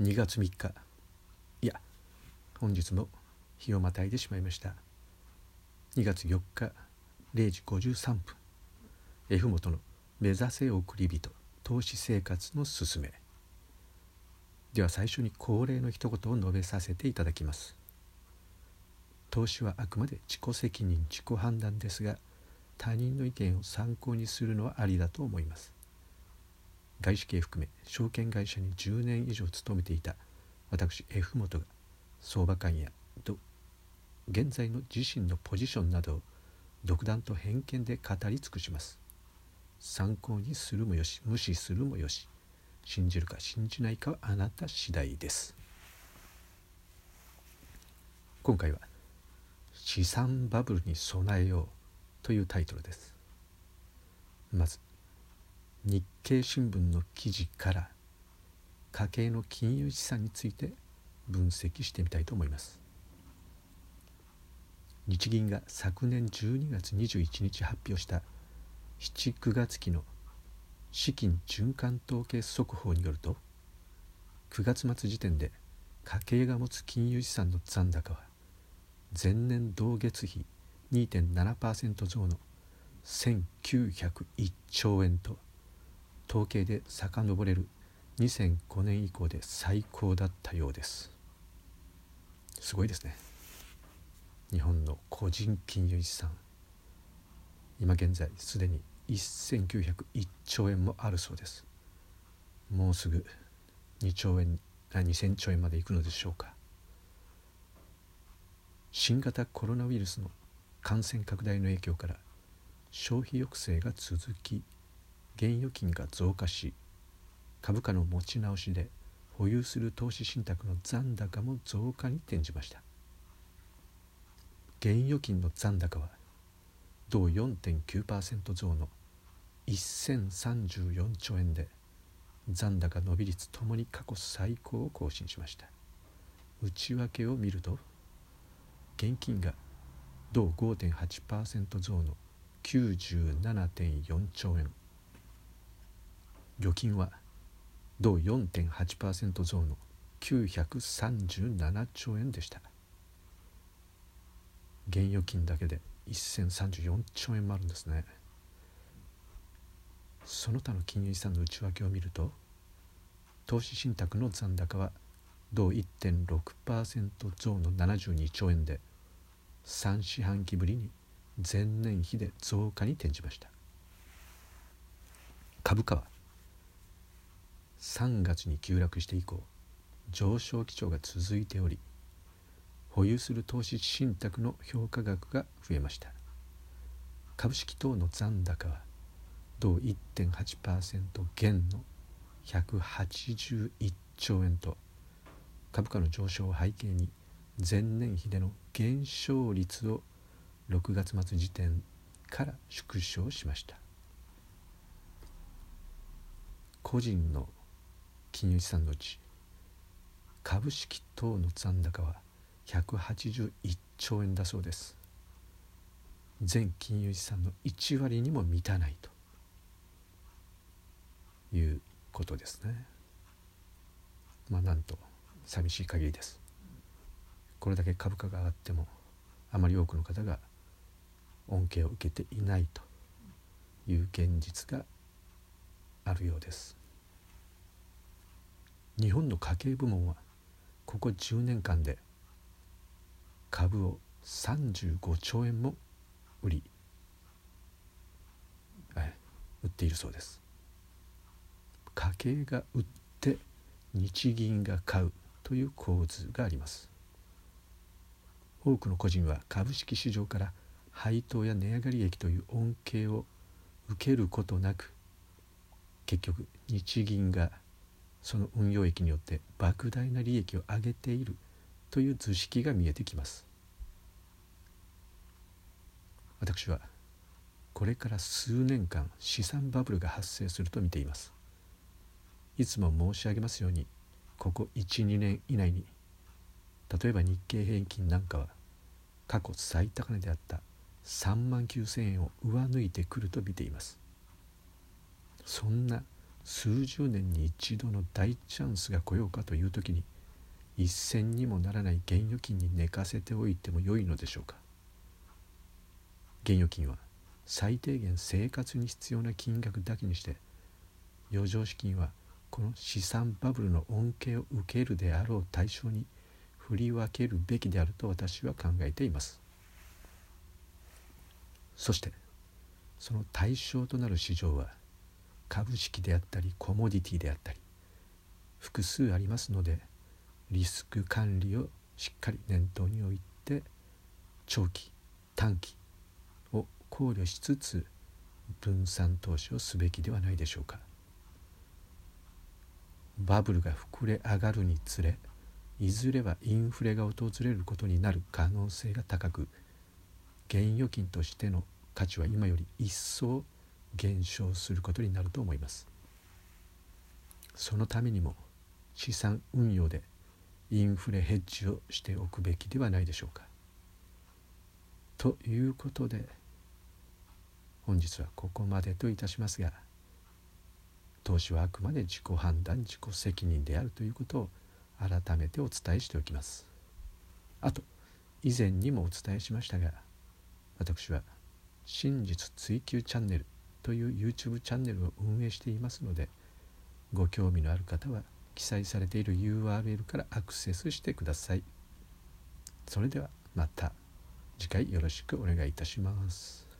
2月3日。いや本日も日をまたいでしまいました。2月4日0時53分。F 元の目指せ送り人投資生活のすすめ。では最初に恒例の一言を述べさせていただきます。投資はあくまで自己責任自己判断ですが他人の意見を参考にするのはありだと思います。外資系含め証券会社に10年以上勤めていた私 F 元が相場感やと現在の自身のポジションなどを独断と偏見で語り尽くします。参考にするもよし無視するもよし信じるか信じないかはあなた次第です。今回は資産バブルに備えようというタイトルです。まず日経新聞の記事から家計の金融資産について分析してみたいと思います。日銀が昨年12月21日発表した79月期の資金循環統計速報によると9月末時点で家計が持つ金融資産の残高は前年同月比2.7%増の1901兆円と統計で遡れる。2005年以降で最高だったようです。すごいですね。日本の個人金融資産。今現在すでに1901兆円もあるそうです。もうすぐ2兆円2000兆円までいくのでしょうか。新型コロナウイルスの感染拡大の影響から消費抑制が続き現預金が増加し株価の持ち直しで保有する投資信託の残高も増加に転じました。現預金の残高は同4.9%増の1034兆円で残高伸び率ともに過去最高を更新しました。内訳を見ると現金が同5.8%増の97.4兆円。預金は同4.8%増の937兆円でした。現預金だけで1034兆円もあるんですね。その他の金融資産の内訳を見ると投資信託の残高は同1.6%増の72兆円で3四半期ぶりに前年比で増加に転じました。株価は3月に急落して以降上昇基調が続いており保有する投資信託の評価額が増えました。株式等の残高は同1.8%減の181兆円と株価の上昇を背景に前年比での減少率を6月末時点から縮小しました。個人の金融資産のうち株式等の残高は181兆円だそうです。全金融資産の1割にも満たないということですね。まあなんと寂しい限りです。これだけ株価が上がってもあまり多くの方が恩恵を受けていないという現実があるようです。日本の家計部門はここ10年間で株を35兆円も売り売っているそうです。家計が売って日銀が買うという構図があります。多くの個人は株式市場から配当や値上がり益という恩恵を受けることなく結局日銀がその運用益によって莫大な利益を上げているという図式が見えてきます。私はこれから数年間資産バブルが発生すると見ています。いつも申し上げますようにここ12年以内に例えば日経平均なんかは過去最高値であった3万9,000円を上抜いてくると見ています。そんな数十年に一度の大チャンスが来ようかという時に一銭にもならない現預金に寝かせておいてもよいのでしょうか。現預金は最低限生活に必要な金額だけにして余剰資金はこの資産バブルの恩恵を受けるであろう対象に振り分けるべきであると私は考えています。そしてその対象となる市場は株式であったりコモディティであったり複数ありますのでリスク管理をしっかり念頭に置いて長期短期を考慮しつつ分散投資をすべきではないでしょうか。バブルが膨れ上がるにつれいずれはインフレが訪れることになる可能性が高く現預金としての価値は今より一層減少することになると思います。そのためにも資産運用でインフレヘッジをしておくべきではないでしょうか。ということで本日はここまでといたしますが投資はあくまで自己判断自己責任であるということを改めてお伝えしておきます。あと以前にもお伝えしましたが私は真実追求チャンネルという YouTube チャンネルを運営していますのでご興味のある方は記載されている URL からアクセスしてください。それではまた次回よろしくお願いいたします。